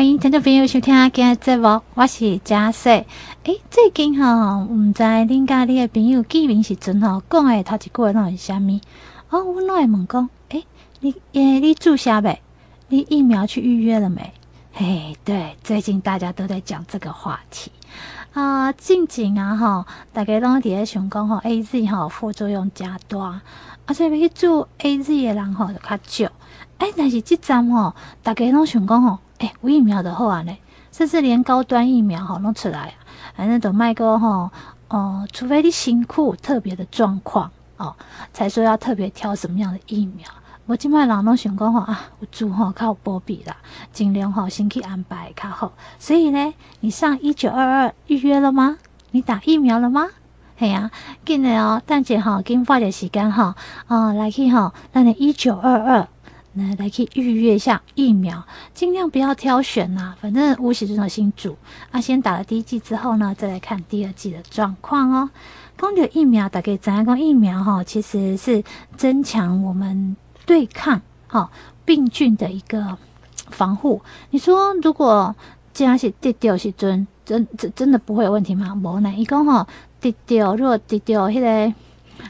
欢迎听众朋友收听今日节目，我是佳穗。诶，最近哈，唔知恁家你的朋友见面时阵吼，讲诶头一句话拢是啥物？哦，我拢会问讲，诶，你诶，你注射未？你疫苗去预约了没？嘿，对，最近大家都在讲这个话题啊。近近啊，哈，大家拢伫咧想讲吼，A Z 吼副作用加大，而且要去注 A Z 的人吼就较少。诶，但是即站吼，大家拢想讲吼。诶，无疫苗的好啊，呢，甚至连高端疫苗哈弄出来，反正都卖过哈，哦，除非你辛苦特别的状况哦，才说要特别挑什么样的疫苗。我今麦人拢想讲吼啊，有住吼较有保庇啦，尽量吼先去安排较好。所以呢，你上一九二二预约了吗？你打疫苗了吗？嘿呀、啊，紧的哦，等下哈，给你花点时间哈，啊，来去哈，让你一九二二。来来，可以预约一下疫苗，尽量不要挑选呐、啊。反正无喜这种新主啊，先打了第一剂之后呢，再来看第二剂的状况哦。公牛疫苗大概怎样讲？疫苗哈，其实是增强我们对抗哈病菌的一个防护。你说如果这样是滴掉是真真真真的不会有问题吗？无呢，一共哈滴掉，如果滴掉迄个。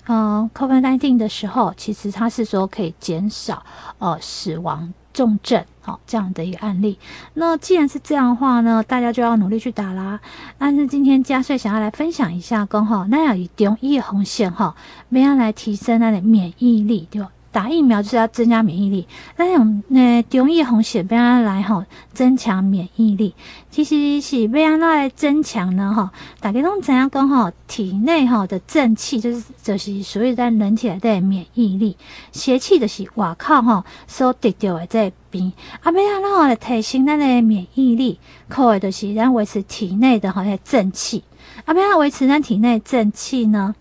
嗯，COVID-19 的时候，其实它是说可以减少呃死亡重症，好、哦、这样的一个案例。那既然是这样的话呢，大家就要努力去打啦。但是今天嘉穗想要来分享一下，跟哈，那样以中医红线哈，怎样来提升它的免疫力，对？打疫苗就是要增加免疫力，那种呃中医红血要安来吼增强免疫力，其实是要安来增强呢哈。大家拢知影讲吼，体内吼的正气就是就是所谓在人体内的免疫力，邪气就是外口吼所得到的这病，啊要安来提升咱的免疫力，靠的就是咱维持体内的吼些正气，啊要维持咱体内正气呢？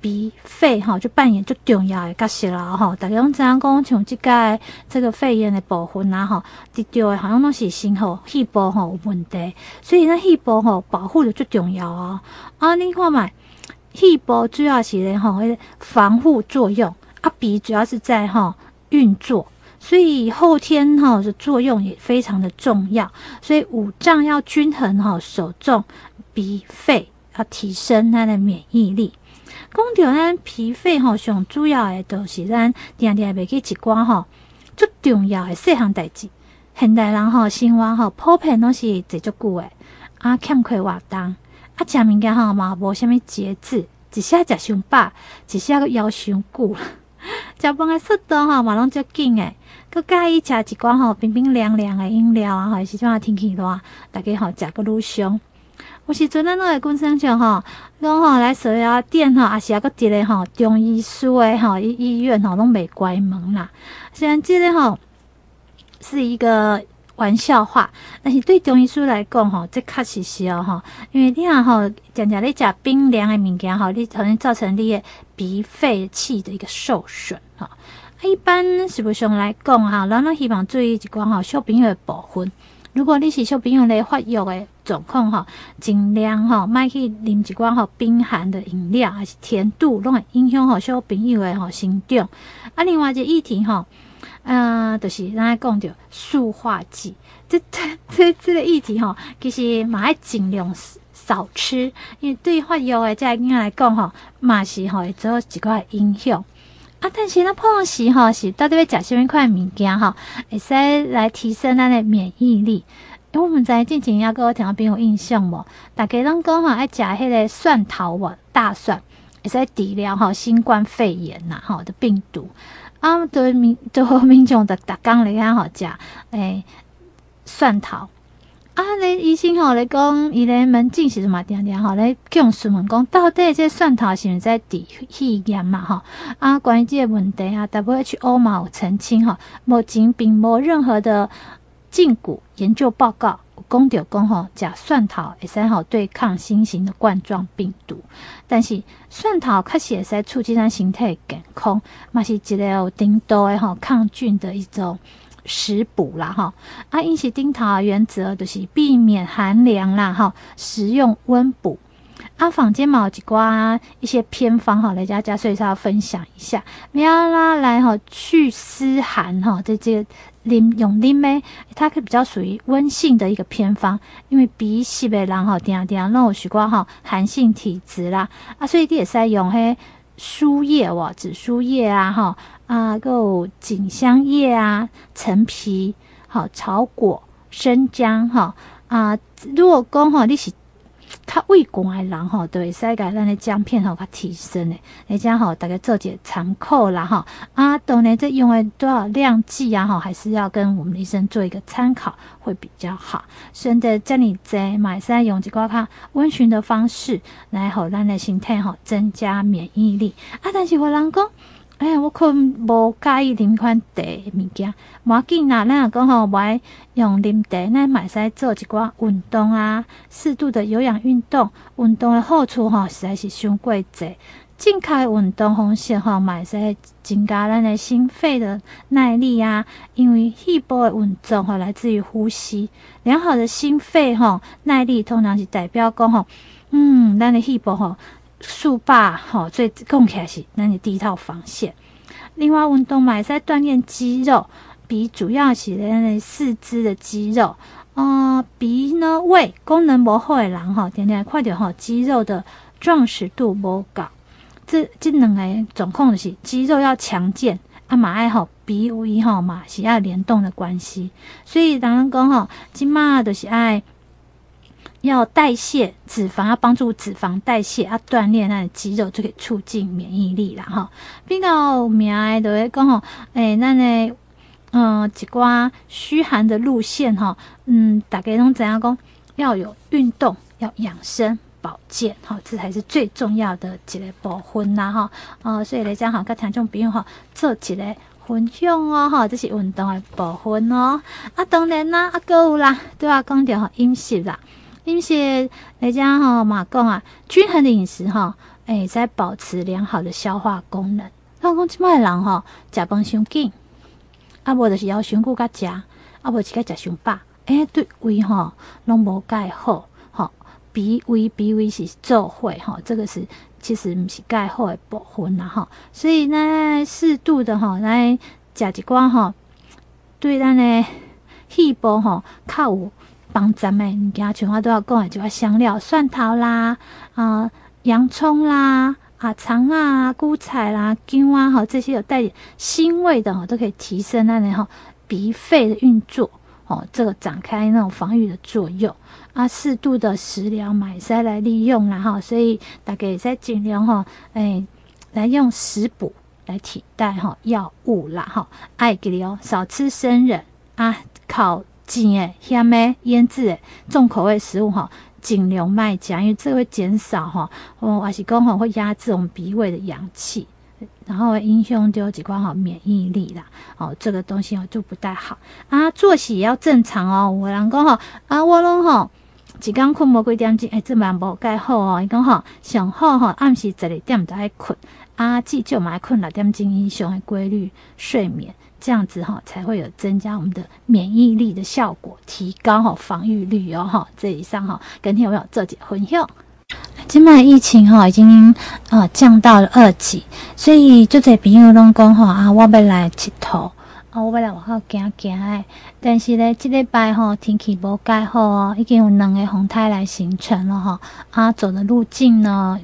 鼻肺哈就扮演最重要的角色啦哈，大家拢知影讲像这个这个肺炎的部分呐哈，滴到的好像拢是心吼细胞吼有问题，所以呢细胞吼保护的最重要啊。啊，你看嘛，细胞主要是咧吼防护作用，啊鼻主要是在吼运作，所以后天哈的作用也非常的重要，所以五脏要均衡哈，首重鼻肺要提升它的免疫力。讲到咱脾肺吼，上主要诶都是咱定定袂记一寡吼，最重要诶细项代志。现代人吼生活吼普遍拢是坐足久诶，啊欠缺活动，啊食物件吼嘛无啥物节制，一下食伤饱，一下搁枵伤久，食饭诶速度吼嘛拢足紧诶，搁介意食一寡吼冰冰凉凉诶饮料啊，或是即种天气热，大家吼食搁愈伤。有时阵咱拢会讲声像吼，讲吼来手摇店吼，也是啊个伫咧吼中医师诶吼医医院吼拢未关门啦。虽然这个吼是一个玩笑话，但是对中医师来讲吼，这确实是哦吼，因为你啊吼，常常咧食冰凉诶物件吼，你可能造成你诶鼻肺气的一个受损哈。一般实务上来讲哈，咱拢希望注意一寡吼小朋友诶部分。如果你是小朋友咧发育诶状况吼，尽量吼莫去啉一寡吼冰寒的饮料，还是甜度拢会影响吼小朋友诶吼生长。啊，另外一个议题吼，呃，就是咱讲着塑化剂，这这这这个议题吼，其实嘛爱尽量少吃，因为对发育诶这囡仔来讲吼，嘛是吼会做一寡影响。啊，但是咱碰时吼是到底要食啥物款物件吼，会使来提升咱的免疫力。因为我们在进前要给我听到朋友印象无，大家拢讲吼爱食迄个蒜头无，大蒜会使治疗吼新冠肺炎呐吼的病毒。啊，对民对民众的逐工来讲吼食诶蒜头。啊，咧医生吼咧讲，伊咧门诊是嘛定定吼咧向询问讲，到底这蒜头是毋是在治肺炎嘛吼？啊，关于这个问题啊，WHO 嘛有澄清吼，目前并无任何的胫骨研究报告讲到讲吼，食蒜头会使吼对抗新型的冠状病毒。但是蒜头确实会使促进咱身体健康，嘛是一个有顶多的吼抗菌的一种。食补啦，哈。啊，饮食顶头的原则就是避免寒凉啦，哈，食用温补。啊，坊间嘛有一寡一些偏方哈，来家家所以要分享一下，要拉来哈祛湿寒哈，这这啉用啉的，它可以比较属于温性的一个偏方，因为鼻息的人吼，定定拢有许多吼寒性体质啦，啊，所以你也是用迄苏叶哇，紫苏叶啊，哈啊，够锦香叶啊，陈皮，好草果，生姜，哈啊，如果讲吼你是。较畏寒的人吼，都会使甲咱的姜片吼较提升的，你这样吼大家做一个参考啦吼。啊，当然这用的多少量剂啊吼，还是要跟我们医生做一个参考会比较好。选择这里在买使用一寡较温驯的方式来互咱的身体吼增加免疫力。啊，但是有人讲。哎，我可无介意啉款茶物件，无要紧啦。咱若讲吼，爱用啉茶，咱嘛会使做一寡运动啊，适度的有氧运动。运动的好处吼，实在是伤过济。静态运动方式吼，嘛会使增加咱的心肺的耐力啊。因为肺部的运动吼，来自于呼吸。良好的心肺吼耐力，通常是代表讲吼，嗯，咱的肺部吼。速霸吼，最讲起来是咱的第一套防线。另外，运动嘛，会使锻炼肌肉，鼻主要是咱的四肢的肌肉。呃，鼻呢，胃功能无好的人吼，点点看到吼，肌肉的壮实度无够。这这两个状况就是肌肉要强健，啊嘛爱吼鼻胃吼嘛是要联动的关系。所以人讲吼，即马都是爱。要代谢脂肪，要帮助脂肪代谢，要锻炼那肌肉，就可以促进免疫力啦哈。比较有名的都会讲吼，诶，那呢，嗯，一寡虚寒的路线哈，嗯，大概拢怎样讲？要有运动，要养生保健哈，这才是最重要的一个部分呐哈。哦，所以来讲哈，跟听众朋友哈做一个分享哦哈，这是运动的部分哦。啊，当然啦，啊，还有啦，都要讲到饮食啦。饮食来讲哈，马讲啊，均衡的饮食哈，诶，在保持良好的消化功能。那讲即卖人哈，食饭伤紧，啊无就是要伤久甲食，啊无是甲食伤饱，诶，对胃吼拢无盖好，吼，脾胃脾胃是做伙哈，这个是其实毋是盖好的部分啦哈，所以呢，适度的哈来食一寡哈，对咱的肺部哈较有。帮咱们物件，全话都要讲的，就要香料、蒜头啦，啊、呃，洋葱啦，啊，肠啊，菇菜啦，姜啊，哈，这些有带点腥味的哈，都可以提升那然后鼻肺的运作，哦，这个展开那种防御的作用啊。适度的食疗买菜来利用啦哈，所以大概也在尽量哈，哎，来用食补来替代哈药物啦哈，爱给你哦，少吃生冷啊，烤。咸诶、咸诶、腌制诶、重口味食物哈，尽量卖加，因为这会减少哈，哦，还是讲吼会压制我们鼻胃的阳气，然后会影响到几关好免疫力啦，哦，这个东西哦就不太好啊。作息也要正常哦，有人讲吼啊，我拢吼一工困无几点钟，诶、欸，这蛮无介好哦。伊讲吼上好吼暗时十二点就爱困，啊，至少嘛爱困六点钟以上的规律睡眠。这样子哈，才会有增加我们的免疫力的效果，提高哈防御率哦哈。这以上哈，跟听有没有做结婚用？今麦疫情哈已经呃降到了二级，所以就在朋友拢讲哈啊，我要来佚佗啊，我要来外口行行诶。但是呢，这礼拜哈天气无介好哦，已经有两个风台来形成了哈啊，走的路径呢。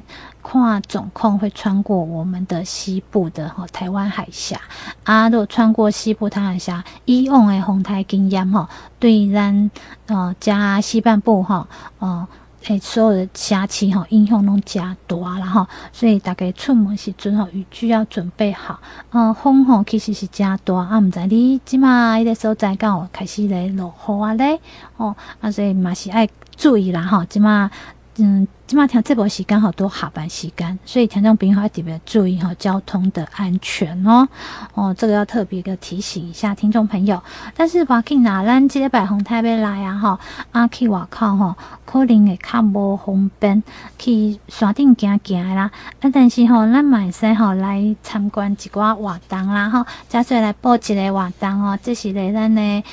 看总控会穿过我们的西部的哈台湾海峡啊，如果穿过西部台湾海峡，以往的风台经验吼，对咱呃加西半部哈呃诶所有的辖区哈影响拢加大了哈，所以大家出门时阵吼雨具要准备好。呃风吼其实是加大啊，毋知你即马伊个所在敢有开始咧落雨啊咧哦啊，所以嘛是爱注意啦哈，即马。嗯，今麦听这波时间好多下班时间，所以听众朋友要特别注意哈交通的安全哦。哦，这个要特别的提醒一下听众朋友。但是话去哪咱这个摆红台要来啊哈，啊去外口哈，可能会较无方便去山顶行行啦。啊，但是吼，咱嘛会使吼来参观一寡活动啦哈。假设来报一个活动哦，这是咧咱的。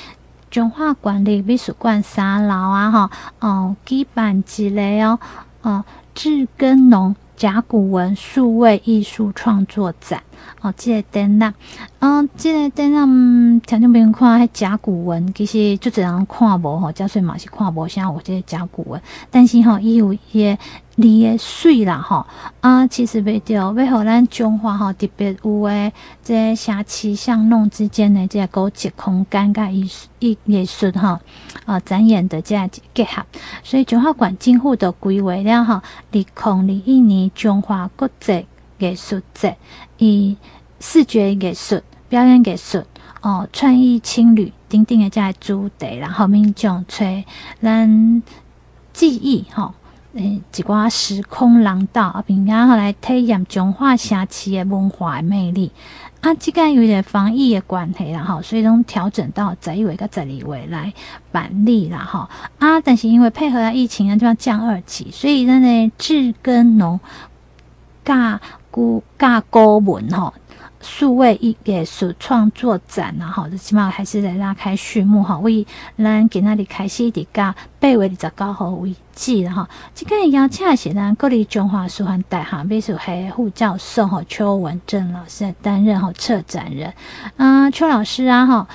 中华管理美术馆三楼啊，哈，哦，举办一个哦，哦，智耕农甲骨文数位艺术创作展，哦，这个展览，嗯，这个展览，听众朋友看迄甲骨文，其实就这样看无吼，假说嘛是看无啥有这个甲骨文，但是吼，伊有伊个字个水啦吼，啊，其实袂着，要互咱中华吼特别有诶，这城市巷弄之间的这个古迹空间甲艺术艺艺术吼，啊，展演的这样结合，所以中华馆政府的规划了吼，二零二一年中华国际艺术节，以视觉艺术、表演艺术、哦，创意青旅等等的这些主题，然后民众吹咱记忆哈，诶，一寡时空廊道，啊，并然后来体验中华城市的文化魅力。啊，这个有点防疫的关系啦，哈，所以拢调整到十一月跟十二月来办理啦，哈。啊，但是因为配合疫情啊，就要降二级，所以咱的志耕农甲古甲古文吼，数位艺术创作展啊，吼，最起码还是在拉开序幕哈。为咱今仔日开始伫甲八月二十九号为止了哈。这个邀请是咱国立中华师范大学美术系副教授吼邱文正老师担任吼策展人。嗯，邱老师啊，吼。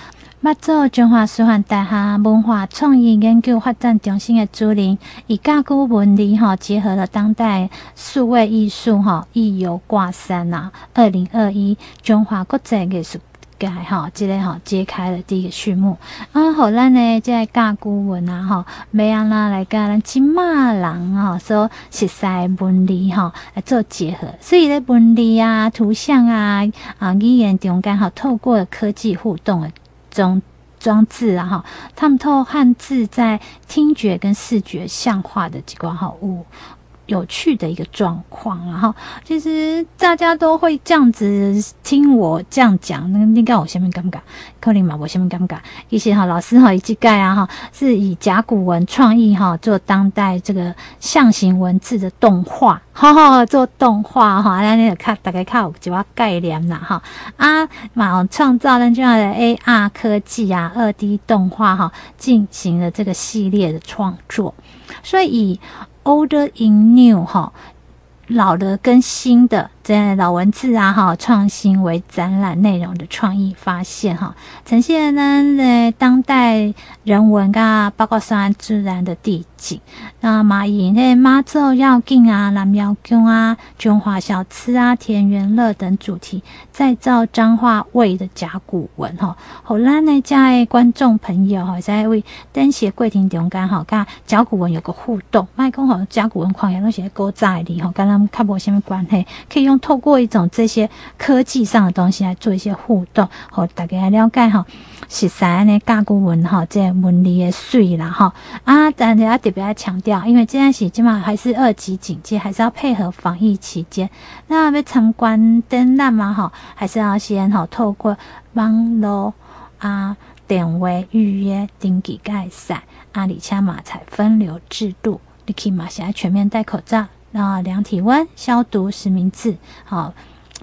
马祖中华师范大学文化创意研究发展中心的主任，以甲骨文字哈结合了当代数位艺术哈，艺游挂山呐，二零二一中华国际艺术节哈，这个哈揭开了第一个序幕。啊，后来呢，这甲骨文啊哈，没让啦来跟咱金马人啊所熟悉文理哈来做结合，所以咧文理啊、图像啊啊语言中间哈，透过科技互动的。装装置啊哈，他们透汉字在听觉跟视觉像化的几个好物。有趣的一个状况，然后其实大家都会这样子听我这样讲，那应该我下面尴尬，克林嘛我下面尴尬。一些哈老师哈一句盖啊哈，是以甲骨文创意哈做当代这个象形文字的动画，哈哈做动画哈，那你看大概看有几个概念啦哈啊，嘛创造了这样的 AR 科技啊，二 D 动画哈，进行了这个系列的创作，所以以。Older in New 哈，老的跟新的。在老文字啊，哈，创新为展览内容的创意发现，哈，呈现呢，在当代人文噶，包括山自然的地景，那马以那妈祖绕境啊，南庙宫啊，中华小吃啊，田园乐等主题，再造彰化味的甲骨文，哈，好啦，呢，在观众朋友哈，在为登写柜亭中间哈，跟甲骨文有个互动，麦克好甲骨文框也都写勾在里，哈，跟他们看不什么关系，可以用。透过一种这些科技上的东西来做一些互动，好，大家来了解哈，是啥呢？甲骨文哈，这文理的水啦哈啊，但是要特别要强调，因为这件事基本上还是二级警戒，还是要配合防疫期间。那要参观展览嘛哈，还是要先哈透过网络啊电话预约登记盖赛啊，而且嘛才分流制度，你起码现在全面戴口罩。啊，量体温、消毒实名制，好，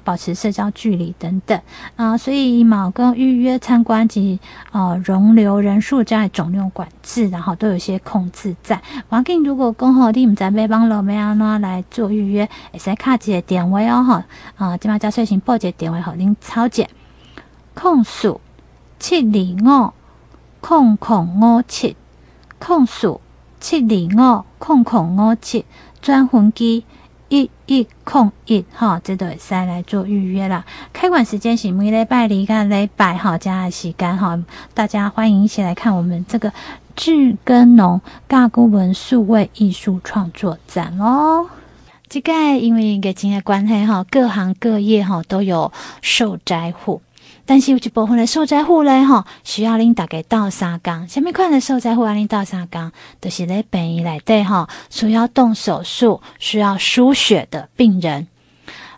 保持社交距离等等啊，所以某个预约参观及呃容留人数在总量管制，然后都有些控制在。环境如果刚好你们在北帮路没有那来做预约，会使卡一个电话哦哈啊，今嘛加税前报一个电话和您操作，控诉七二五空空五七控诉七二五空空五七。专魂机一一空一哈，这都会使来做预约啦。开馆时间是每礼拜二跟礼拜哈，加的时间哈，大家欢迎一起来看我们这个志耕农甲骨文数位艺术创作展哦。这个因为疫情的关系哈，各行各业哈都有受灾户。但是有一部分的受灾户咧，吼，需要恁大家倒三工。什么款的受灾户啊？恁到三工，就是咧病院内底吼，需要动手术、需要输血的病人。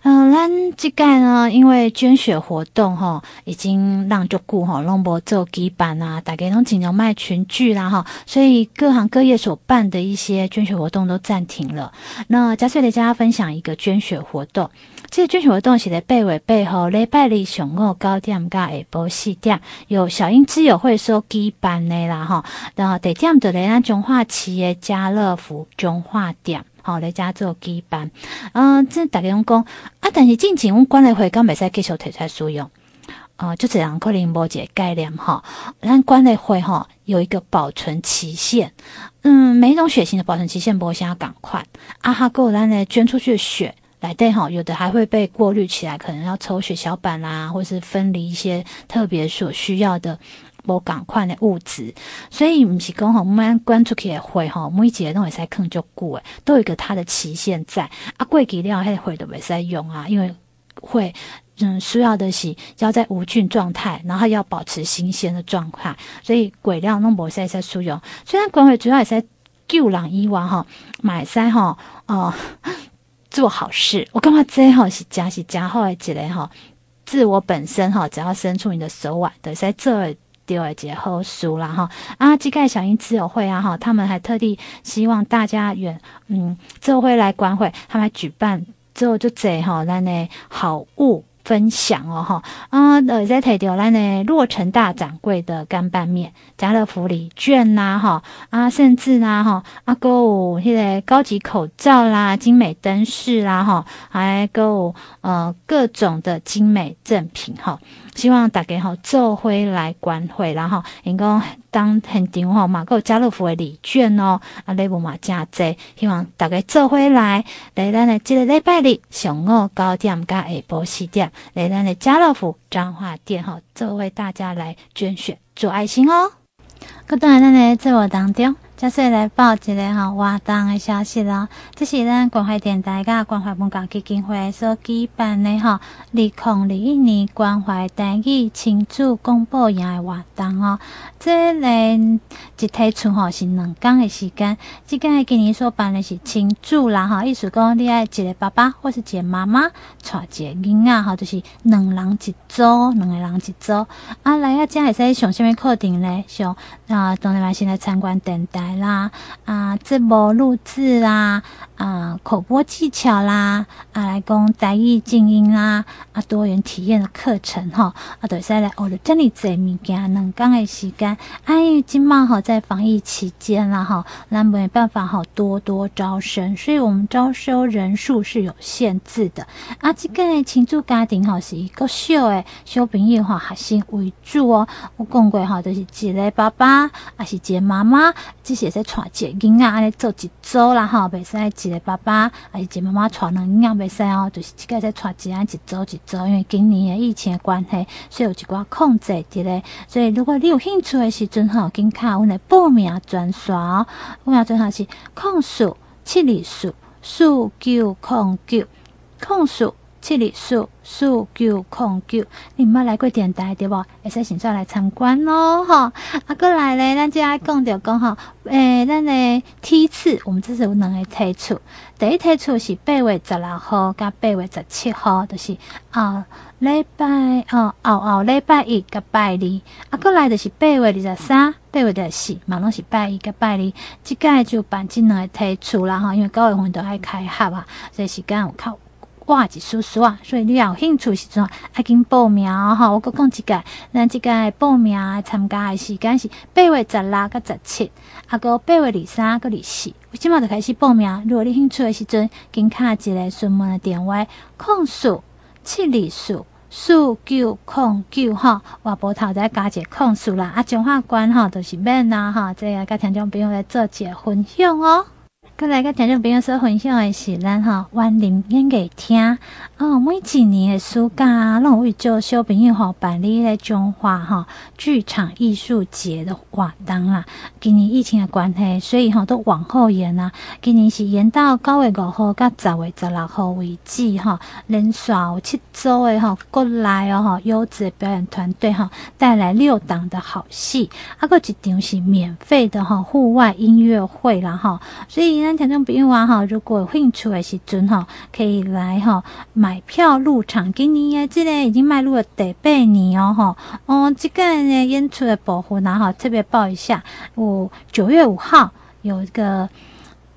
嗯，咱这个呢，因为捐血活动哈，已经让足久哈，拢无做举办啊，大家拢尽量卖群聚啦哈，所以各行各业所办的一些捐血活动都暂停了。那嘉穗来跟大家分享一个捐血活动。这个捐血活动是在八月八号礼拜二上午九点到下晡四点，由小英之友会所举办的啦哈。然后地点就在咱中华市的家乐福中华店。好来家做举办。嗯、这大家拢讲啊，但是进前阮管委会敢袂使继续提出来使用。啊、呃，就这样可能无一个概念哈。咱管委会哈有一个保存期限，嗯，每一种血型的保存期限不会相同，赶快啊哈，够咱呢捐出去的血来对哈，有的还会被过滤起来，可能要抽血小板啦，或是分离一些特别所需要的无赶快的物质。所以不是讲吼，我们关出去的血哈，每一节都会使坑就过诶，都有一个它的期限在啊，过期了迄血都袂使用啊，因为会。嗯，需要的是要在无菌状态，然后要保持新鲜的状态，所以鬼料弄不使在使用。虽然管委主要也在救人以外哈，买塞哈哦做好事。我感觉这吼是真是假好的一个哈，自我本身哈，只要伸出你的手腕，对，在这个第二节好书啦哈。啊，基盖小英自由会啊哈，他们还特地希望大家远嗯，这会来观会，他们还举办之后就这哈，咱的好物。分享哦哈。啊呃在提到咱呢洛城大掌柜的干拌面、家乐福礼券啦哈。啊甚至呢哈啊购有迄个高级口罩啦、精美灯饰啦哈，还购有呃各种的精美赠品哈。希望大家吼做伙来观会，然后因讲当现场吼嘛，有家乐福的礼券哦，啊礼物嘛真济，希望大家做回来来咱的这个礼拜日上午九点加下晡四点，来咱的家乐福彰化店吼，做为大家来捐血做爱心哦。各位咱的节目当中。接下来报一个吼活动的消息咯，这是咱关怀电台甲关怀文教基金会所举办的吼，二零二一年关怀单语亲子广播营的活动哦。这个一推出吼是两天的时间，这个今年所办的是亲子啦吼，意思讲你爱一个爸爸或是一个妈妈带一个囡仔吼，就是两人一组，两个人一组。啊，来啊，遮会使上什么课程呢？上啊，当然嘛先来参观电台。来啦啊，节目录制啦啊，口播技巧啦啊，来讲台语静音啦啊，多元体验的课程哈啊，都是来学了这里这物件，两天的时间。哎，因为今嘛哈在防疫期间啦哈，那没办法哈多多招生，所以我们招收人数是有限制的啊。这个亲子家庭哈是一个小诶小朋友哈，核心为主哦。我讲过哈，都、就是一个爸爸，还是一个妈妈，这是会使带一个囡仔安尼做一组啦吼，袂使一个爸爸，还是一个妈妈带两个囡仔袂使哦，就是这个在带一安一组一组，因为今年的疫情的关系，所以有一寡控制的咧。所以如果你有兴趣的时阵吼，紧卡阮的报名专线哦，报名专线是控诉七二四四九控九控诉。七里数数九空九，你毋捌来过电台对无？会使先出来参观咯，哈！啊，过来咧，咱即爱讲着讲吼，诶、咱诶梯次，我们这是有两个梯次，第一梯次是八月十六号甲八月十七号，就是啊礼拜哦，后后礼拜一甲拜二，啊，过来就是八月二十三、八月二十四，嘛拢是拜一甲拜二，即个就办即两个梯次啦，哈，因为九月份都爱开学啊，所以时间有较。哇，一叔叔啊！所以你要有兴趣时阵，爱紧报名哈。我阁讲一个，咱这个报名参加的时间是八月十六到十七，啊，搁八月二三到二四，我即马就开始报名。如果你兴趣的时阵，紧卡一个询问的电话，控诉七二四四九控九哈，我波头再加一个控诉啦。啊，中华关哈都是免啦哈，这个甲听众朋友来做一个分享哦。过来个听众朋友说分享的是咱哈万林演给听哦，每几年的暑假，拢会做小朋友吼办理个中华哈剧场艺术节的活动啦。今年疫情的关系，所以吼都往后延啦。今年是延到九月五号到十月十六号为止哈，连续七周的哈国内哦哈优质的表演团队哈带来六档的好戏，啊个一场是免费的哈户外音乐会啦哈，所以。咱听众朋友啊，哈，如果有兴趣的时阵哈，可以来哈买票入场。今年诶，这个已经迈入了第八年哦，哈，哦，这个呢演出的部分呢，哈，特别报一下，我九月五号有一个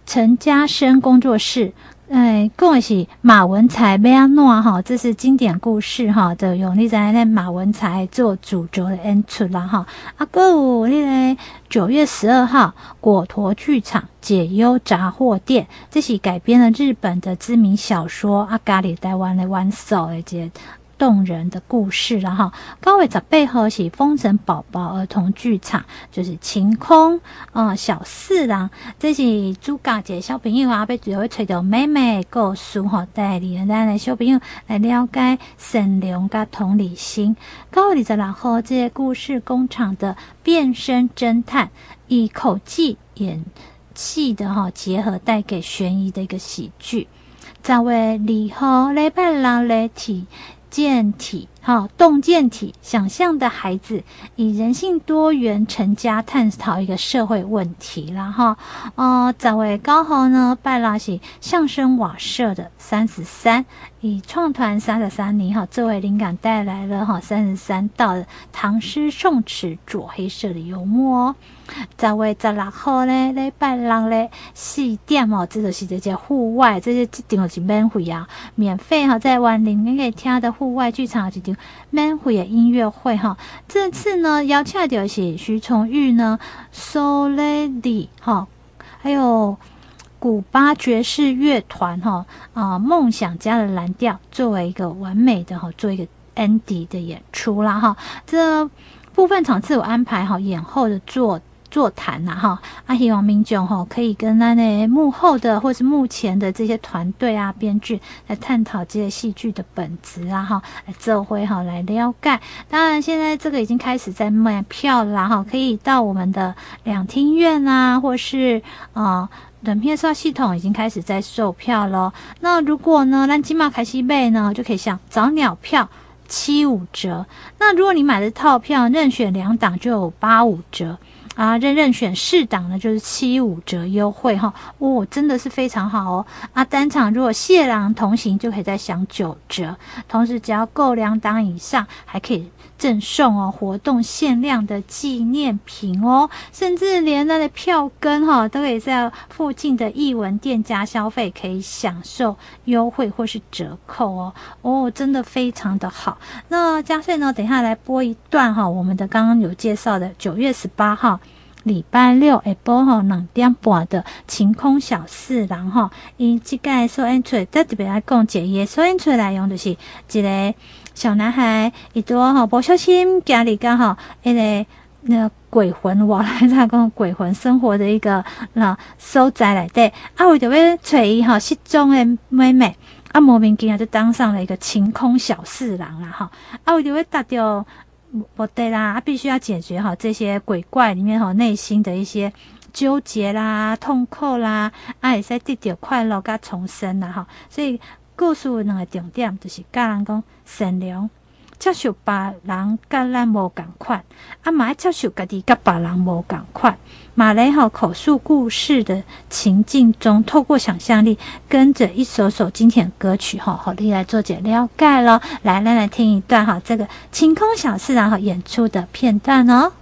陈嘉生工作室哎，讲的是马文才要安怎哈，这是经典故事哈，的用你在那马文才做主角的演出啦哈。啊，还有那个九月十二号，果陀剧场解忧杂货店，这是改编了日本的知名小说《阿咖哩台湾的玩手》的这动人的故事了哈，高伟在背后是风神宝宝儿童剧场，就是晴空啊、小四郎，这是主角节小朋友啊，被主要吹到妹妹故事哈，带领咱的小朋友来了解善良跟同理心。高伟在然后这些故事工厂的变身侦探，以口技演戏的哈结合，带给悬疑的一个喜剧。在为礼后礼拜六来提。健体，哈，动健体，想象的孩子以人性多元成家探讨一个社会问题啦，哈，呃，在位高豪呢，拜拉西相声瓦舍的三十三，以创团三十三年哈作为灵感带来了哈三十三道唐诗宋词左黑色的幽默哦。十月十六号咧，礼拜六咧四点哦，这就是这些户外，这些一定是免费啊，免费哈，在万林你可以听的户外剧场一场免费的音乐会哈。这次呢，邀请的是徐崇玉呢，So Lady 哈，还有古巴爵士乐团哈啊，梦想家的蓝调作为一个完美的哈，做一个 Andy 的演出啦哈。这部分场次有安排好演后的做。座谈呐哈，啊希望民众哈可以跟那那幕后的或是幕前的这些团队啊编剧来探讨这些戏剧的本质啊哈，来这回哈来了解。当然现在这个已经开始在卖票了哈，可以到我们的两厅院啊，或是啊冷片刷系统已经开始在售票喽。那如果呢，咱金马开西贝呢，就可以像早鸟票七五折。那如果你买的套票任选两档就有八五折。啊，任任选四档呢，就是七五折优惠哈，哦，真的是非常好哦。啊，单场如果谢郎同行就可以再享九折，同时只要购两档以上，还可以赠送哦活动限量的纪念品哦，甚至连那的票根哈都可以在附近的艺文店家消费，可以享受优惠或是折扣哦。哦，真的非常的好。那嘉穗呢，等下来播一段哈，我们的刚刚有介绍的九月十八号。礼拜六下晡吼两点半的晴空小四郎吼，因即个收音出特别来讲解，伊收音出来用就是一个小男孩，伊多吼不小心家里刚好一个那鬼魂，我来他讲鬼魂生活的一个那所在来对，啊为着要找伊吼失踪的妹妹，啊莫名其妙就当上了一个晴空小四郎啦哈，啊为着要达到。不对啦，啊，必须要解决好这些鬼怪里面哈内心的一些纠结啦、痛苦啦，啊，会使得到快乐甲重生啦哈。所以故事两个重点就是教人讲善良，接受别人甲咱无共款，啊，嘛要接受家己甲别人无共款。马雷吼口述故事的情境中，透过想象力，跟着一首首经典歌曲吼，好，你来做解了解咯。来，来来听一段哈，这个晴空小四郎哈演出的片段哦。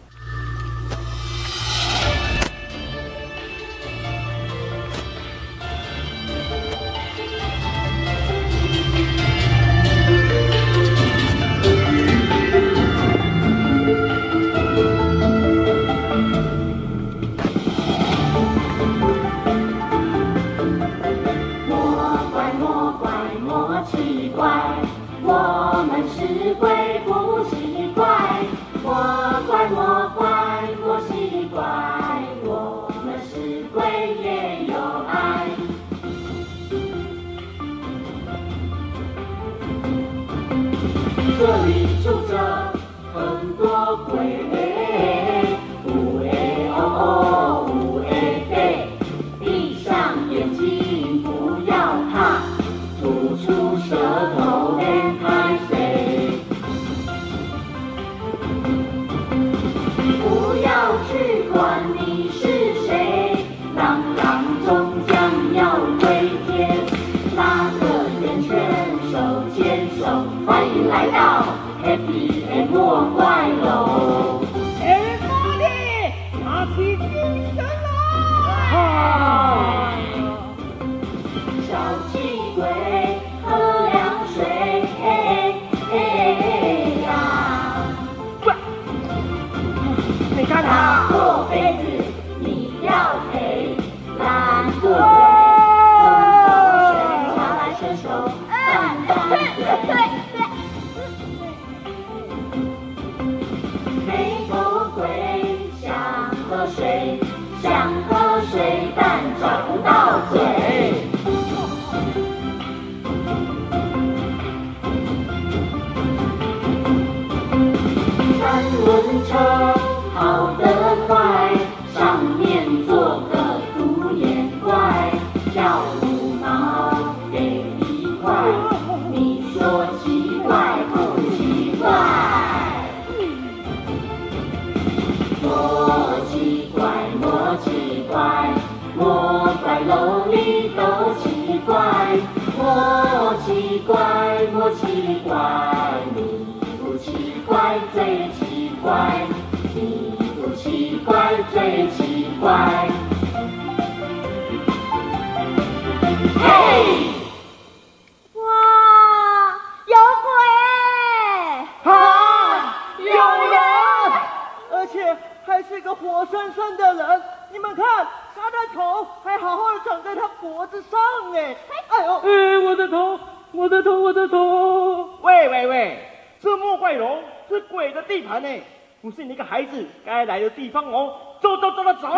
这里住着。没想喝水想喝水但找不到嘴三轮车来的地方哦。走走走走走！嗨，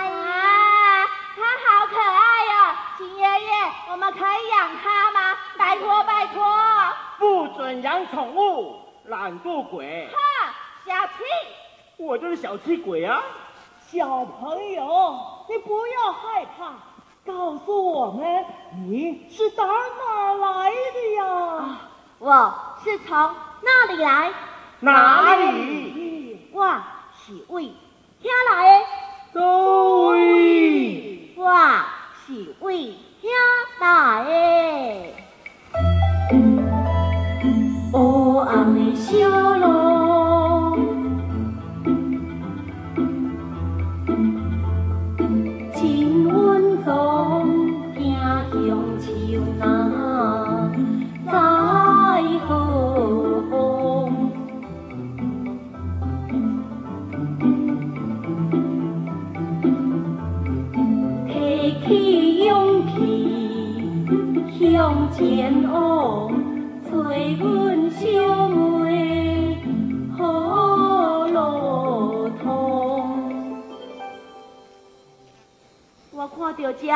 啊，它好可爱哟！秦爷爷，我们可以养它吗？拜托拜托！不准养宠物，懒惰鬼！哈，小气！我就是小气鬼啊！小朋友，你不要害怕，告诉我们你是打哪来的呀？我是从那里来？哪里？我是为听来的。都位。我是为听来的。黑暗的小路，我看到这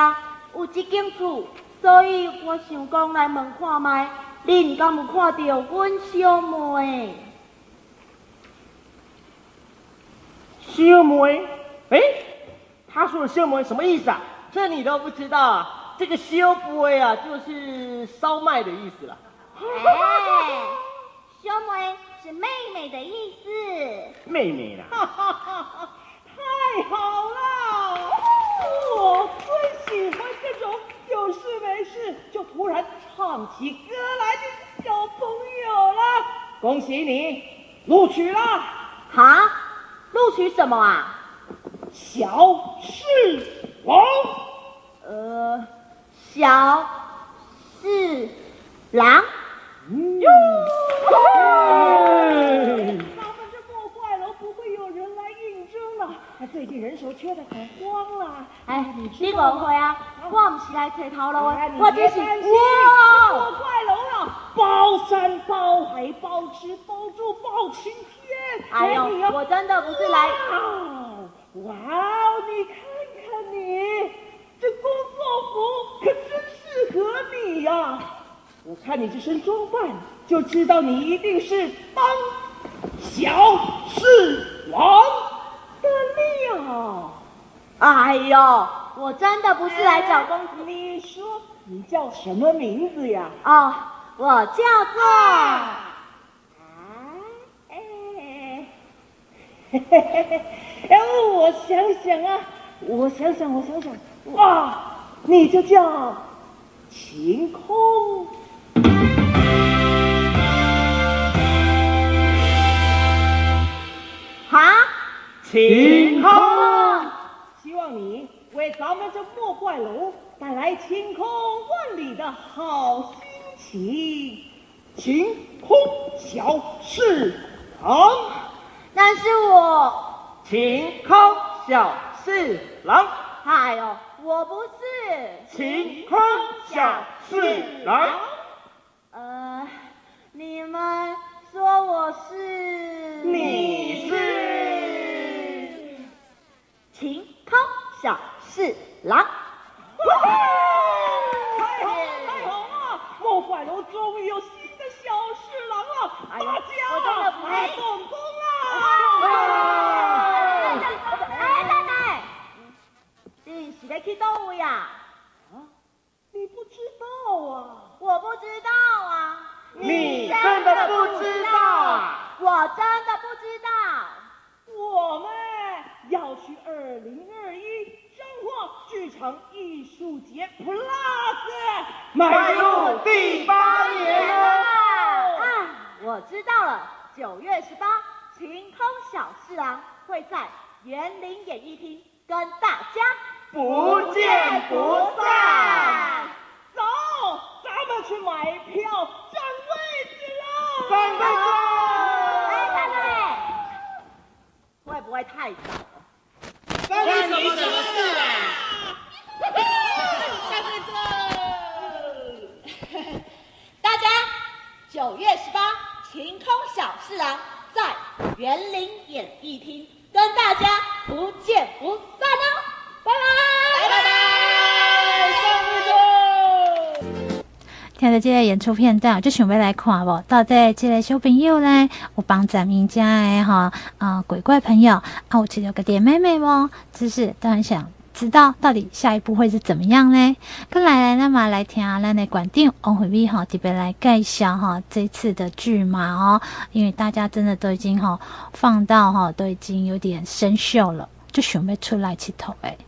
有一间厝，所以我想讲来问看卖，恁敢有看到阮小妹？小妹？哎，他说的小妹什么意思啊？这你都不知道啊？这个小妹啊，就是烧麦的意思了。哎，小妹是妹妹的意思。妹妹啦。哈哈哈哈！太好了，我最喜欢这种有事没事就突然唱起歌来的小朋友了。恭喜你录取了。哈？录取什么啊？小四郎。呃，小四郎。哟！他们这莫怪楼不会有人来应征了，他最近人手缺得很慌了。哎，你误会啊，我不是来找头路的，我只是哇，莫哇，怪楼啊，包山包海包吃包住包晴天。哎呦，我真的不是来。哇哦，你看看你，这工作服可真适合你呀！我看你这身装扮，就知道你一定是当小侍郎的料。哎呦，我真的不是来找公子。你说你叫什么名字呀？哦，我叫做……啊，哎，嘿嘿嘿嘿，哎，我想想啊，我想想，我想想，哇，你就叫晴空。晴空。希望你为咱们这莫怪楼带来晴空万里的好心情。晴空小侍郎，那是我晴空小侍郎，哎呦，我不是晴空小侍郎。呃，你们说我是？你是？晴空小侍郎。太好了，太好了！莫怪楼终于有新的小侍郎了，大家我真的不会动工啊！哎，奶奶，你是在去哪位呀？啊，你不知道啊？我不知道啊。你真的不知道？我真的不知道。我们要去二零二一剧场艺术节 Plus 迈入第八年了。啊，我知道了，九月十八，晴空小侍郎会在园林演艺厅跟大家不见不散。走，咱们去买票占位置了。占位置。哎，奶奶，会不会太早了？关你什么事啊？占位置。大家，九月十八，晴空小侍郎在园林演艺厅跟大家不见不散哦！拜拜，拜拜，上位置。听到这演出片段，我就想要来看无？到底这个小朋友呢，有帮咱们家的哈啊、呃、鬼怪朋友啊，有吃到个点妹妹不？只是都很想知道到底下一步会是怎么样呢？跟来来，那么来听咱的馆长王惠美哈特别来介绍哈这次的剧码哦，因为大家真的都已经哈放到哈都已经有点生锈了，就想要出来佚佗诶。